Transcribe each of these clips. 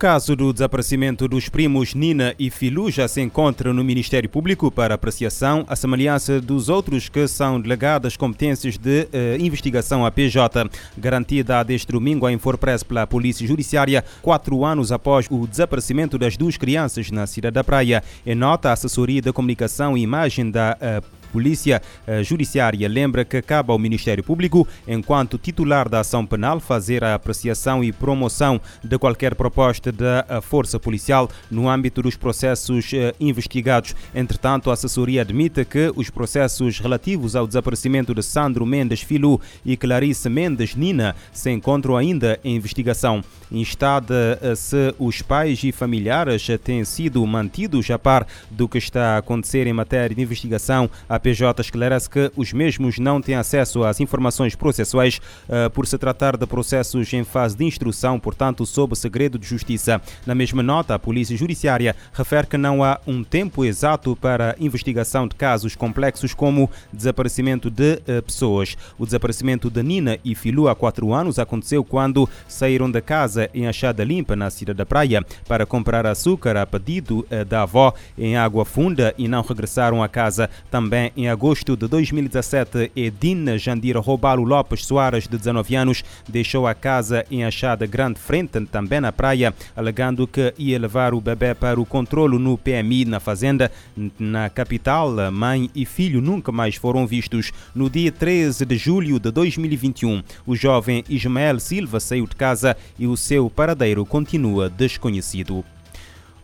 Caso do desaparecimento dos primos Nina e Filu já se encontra no Ministério Público para apreciação, a semelhança dos outros que são delegadas competências de eh, investigação à PJ, garantida deste domingo à Infopress pela Polícia Judiciária, quatro anos após o desaparecimento das duas crianças na cidade da Praia. Em nota, a assessoria de comunicação e imagem da eh, Polícia eh, Judiciária lembra que cabe ao Ministério Público, enquanto titular da ação penal, fazer a apreciação e promoção de qualquer proposta da eh, Força Policial no âmbito dos processos eh, investigados. Entretanto, a assessoria admite que os processos relativos ao desaparecimento de Sandro Mendes Filho e Clarice Mendes Nina se encontram ainda em investigação. Instada se os pais e familiares têm sido mantidos a par do que está a acontecer em matéria de investigação, a PJ esclarece que os mesmos não têm acesso às informações processuais uh, por se tratar de processos em fase de instrução, portanto, sob segredo de justiça. Na mesma nota, a Polícia Judiciária refere que não há um tempo exato para investigação de casos complexos como desaparecimento de uh, pessoas. O desaparecimento de Nina e Filu há quatro anos aconteceu quando saíram da casa em Achada Limpa, na cidade da Praia, para comprar açúcar a pedido uh, da avó em Água Funda e não regressaram a casa. Também em agosto de 2017, Edina Jandira Robalo Lopes Soares, de 19 anos, deixou a casa em Achada Grande Frente, também na praia, alegando que ia levar o bebê para o controlo no PMI na fazenda. Na capital, mãe e filho nunca mais foram vistos. No dia 13 de julho de 2021, o jovem Ismael Silva saiu de casa e o seu paradeiro continua desconhecido.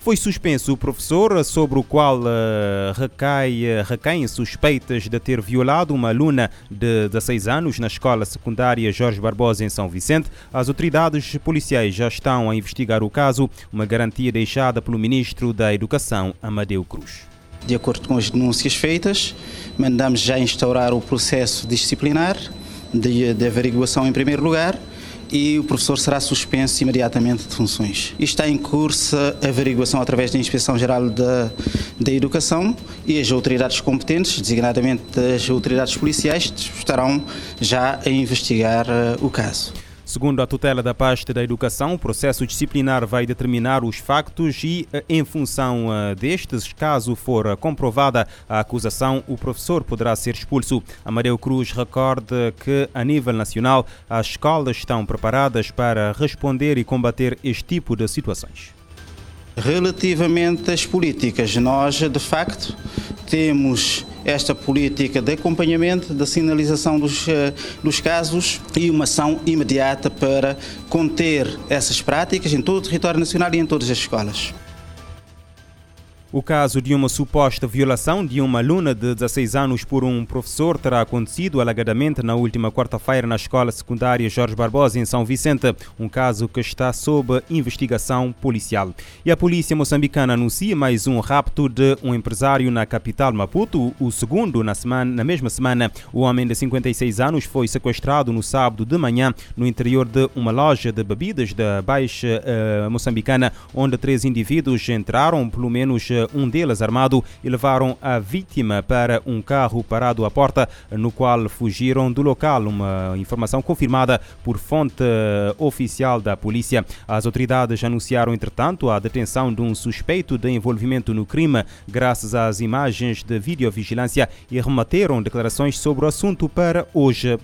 Foi suspenso o professor sobre o qual uh, recai, uh, recaem suspeitas de ter violado uma aluna de 16 anos na escola secundária Jorge Barbosa em São Vicente. As autoridades policiais já estão a investigar o caso, uma garantia deixada pelo ministro da Educação, Amadeu Cruz. De acordo com as denúncias feitas, mandamos já instaurar o processo disciplinar de, de averiguação em primeiro lugar e o professor será suspenso imediatamente de funções. Está em curso a averiguação através da Inspeção Geral da, da Educação e as autoridades competentes, designadamente as autoridades policiais, estarão já a investigar uh, o caso. Segundo a tutela da pasta da educação, o processo disciplinar vai determinar os factos e, eh, em função eh, destes, caso for comprovada a acusação, o professor poderá ser expulso. Amadeu Cruz recorda que, a nível nacional, as escolas estão preparadas para responder e combater este tipo de situações. Relativamente às políticas, nós, de facto, temos esta política de acompanhamento, da sinalização dos, eh, dos casos e uma ação imediata para conter essas práticas em todo o território nacional e em todas as escolas. O caso de uma suposta violação de uma aluna de 16 anos por um professor terá acontecido alegadamente na última quarta-feira na escola secundária Jorge Barbosa, em São Vicente, um caso que está sob investigação policial. E a polícia moçambicana anuncia mais um rapto de um empresário na capital Maputo, o segundo na, semana, na mesma semana. O homem de 56 anos foi sequestrado no sábado de manhã no interior de uma loja de bebidas da Baixa uh, Moçambicana, onde três indivíduos entraram, pelo menos um deles armado, e levaram a vítima para um carro parado à porta, no qual fugiram do local. Uma informação confirmada por fonte oficial da polícia. As autoridades anunciaram, entretanto, a detenção de um suspeito de envolvimento no crime, graças às imagens de videovigilância, e remeteram declarações sobre o assunto para hoje.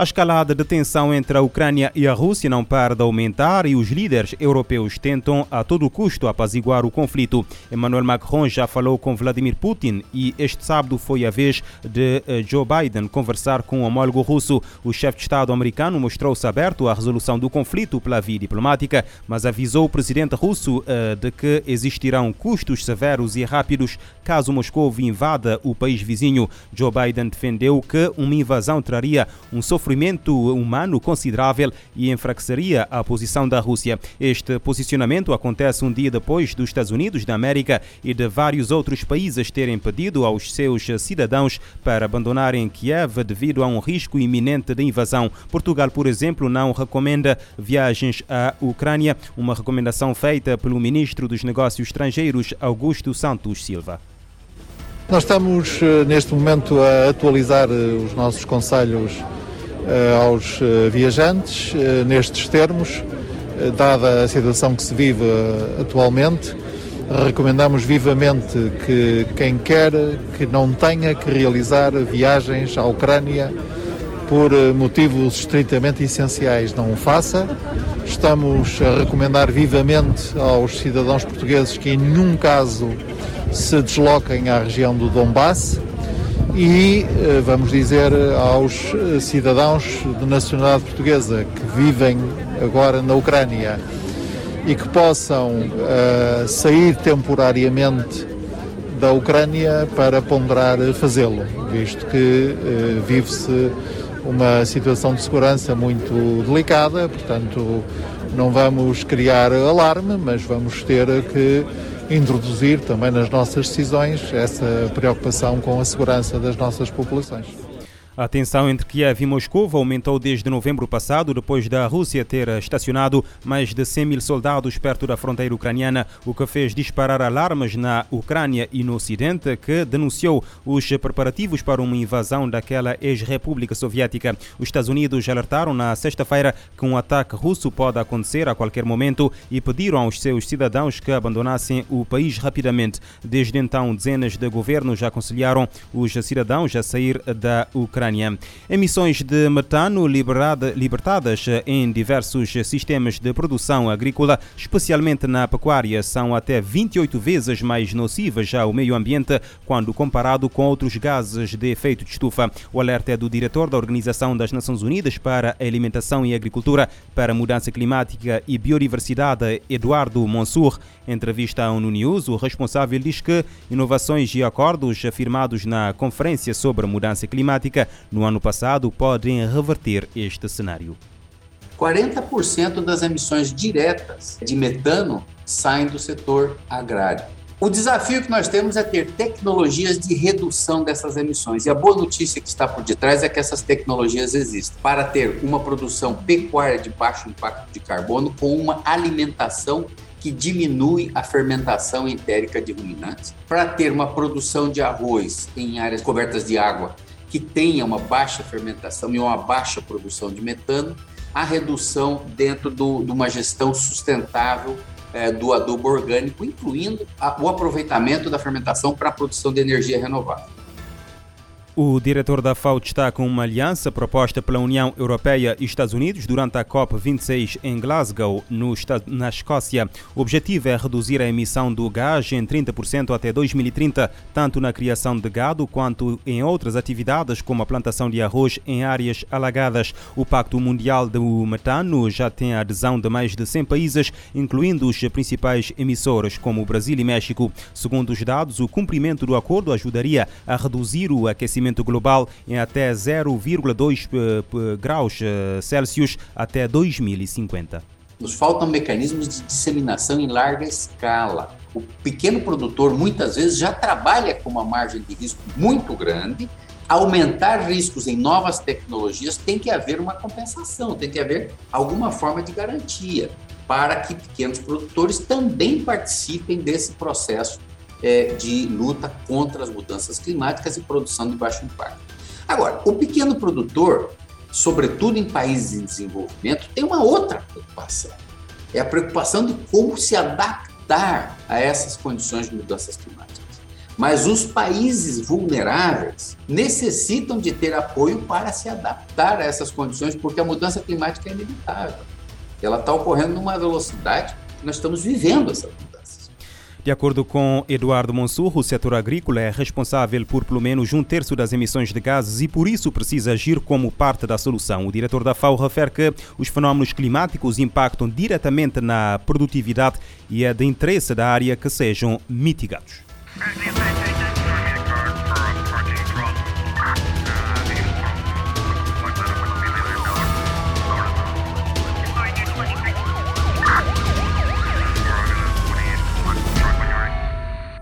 A escalada de tensão entre a Ucrânia e a Rússia não para de aumentar e os líderes europeus tentam a todo custo apaziguar o conflito. Emmanuel Macron já falou com Vladimir Putin e este sábado foi a vez de eh, Joe Biden conversar com o homólogo russo. O chefe de Estado americano mostrou-se aberto à resolução do conflito pela via diplomática, mas avisou o presidente russo uh, de que existirão custos severos e rápidos caso Moscou invada o país vizinho. Joe Biden defendeu que uma invasão traria um sofrimento sofrimento humano considerável e enfraqueceria a posição da Rússia. Este posicionamento acontece um dia depois dos Estados Unidos da América e de vários outros países terem pedido aos seus cidadãos para abandonarem Kiev devido a um risco iminente de invasão. Portugal, por exemplo, não recomenda viagens à Ucrânia, uma recomendação feita pelo ministro dos Negócios Estrangeiros, Augusto Santos Silva. Nós estamos eh, neste momento a atualizar eh, os nossos conselhos aos eh, viajantes eh, nestes termos, dada a situação que se vive atualmente, recomendamos vivamente que quem quer que não tenha que realizar viagens à Ucrânia por motivos estritamente essenciais não o faça. Estamos a recomendar vivamente aos cidadãos portugueses que em nenhum caso se desloquem à região do Donbass e, eh, vamos dizer, aos cidadãos de nacionalidade portuguesa que vivem agora na Ucrânia e que possam uh, sair temporariamente da Ucrânia para ponderar fazê-lo, visto que uh, vive-se uma situação de segurança muito delicada, portanto não vamos criar alarme, mas vamos ter que introduzir também nas nossas decisões essa preocupação com a segurança das nossas populações. A tensão entre Kiev e Moscou aumentou desde novembro passado, depois da Rússia ter estacionado mais de 100 mil soldados perto da fronteira ucraniana, o que fez disparar alarmes na Ucrânia e no Ocidente, que denunciou os preparativos para uma invasão daquela ex-república soviética. Os Estados Unidos alertaram na sexta-feira que um ataque russo pode acontecer a qualquer momento e pediram aos seus cidadãos que abandonassem o país rapidamente. Desde então, dezenas de governos aconselharam os cidadãos a sair da Ucrânia. Ucrânia. Emissões de metano liberada, libertadas em diversos sistemas de produção agrícola, especialmente na pecuária, são até 28 vezes mais nocivas ao meio ambiente quando comparado com outros gases de efeito de estufa. O alerta é do diretor da Organização das Nações Unidas para a Alimentação e Agricultura para Mudança Climática e Biodiversidade, Eduardo Monsur. Em entrevista à ONU News, o responsável diz que inovações e acordos afirmados na Conferência sobre Mudança Climática no ano passado podem reverter este cenário. 40% das emissões diretas de metano saem do setor agrário. O desafio que nós temos é ter tecnologias de redução dessas emissões. E a boa notícia que está por detrás é que essas tecnologias existem para ter uma produção pecuária de baixo impacto de carbono com uma alimentação que diminui a fermentação entérica de ruminantes, para ter uma produção de arroz em áreas cobertas de água que tenha uma baixa fermentação e uma baixa produção de metano, a redução dentro do, de uma gestão sustentável é, do adubo orgânico, incluindo a, o aproveitamento da fermentação para a produção de energia renovável. O diretor da FAO destaca uma aliança proposta pela União Europeia e Estados Unidos durante a COP26 em Glasgow, no, na Escócia. O objetivo é reduzir a emissão do gás em 30% até 2030, tanto na criação de gado quanto em outras atividades, como a plantação de arroz em áreas alagadas. O Pacto Mundial do Metano já tem a adesão de mais de 100 países, incluindo os principais emissores, como o Brasil e México. Segundo os dados, o cumprimento do acordo ajudaria a reduzir o aquecimento aquecimento global em até 0,2 eh, graus eh, Celsius até 2050. Nos faltam mecanismos de disseminação em larga escala. O pequeno produtor muitas vezes já trabalha com uma margem de risco muito grande. Aumentar riscos em novas tecnologias tem que haver uma compensação, tem que haver alguma forma de garantia para que pequenos produtores também participem desse processo é, de luta contra as mudanças climáticas e produção de baixo impacto. Agora, o pequeno produtor, sobretudo em países em desenvolvimento, tem uma outra preocupação. É a preocupação de como se adaptar a essas condições de mudanças climáticas. Mas os países vulneráveis necessitam de ter apoio para se adaptar a essas condições, porque a mudança climática é inevitável. Ela está ocorrendo numa velocidade que nós estamos vivendo essa mudança. De acordo com Eduardo Monsur, o setor agrícola é responsável por pelo menos um terço das emissões de gases e por isso precisa agir como parte da solução. O diretor da FAO refere que os fenómenos climáticos impactam diretamente na produtividade e é de interesse da área que sejam mitigados.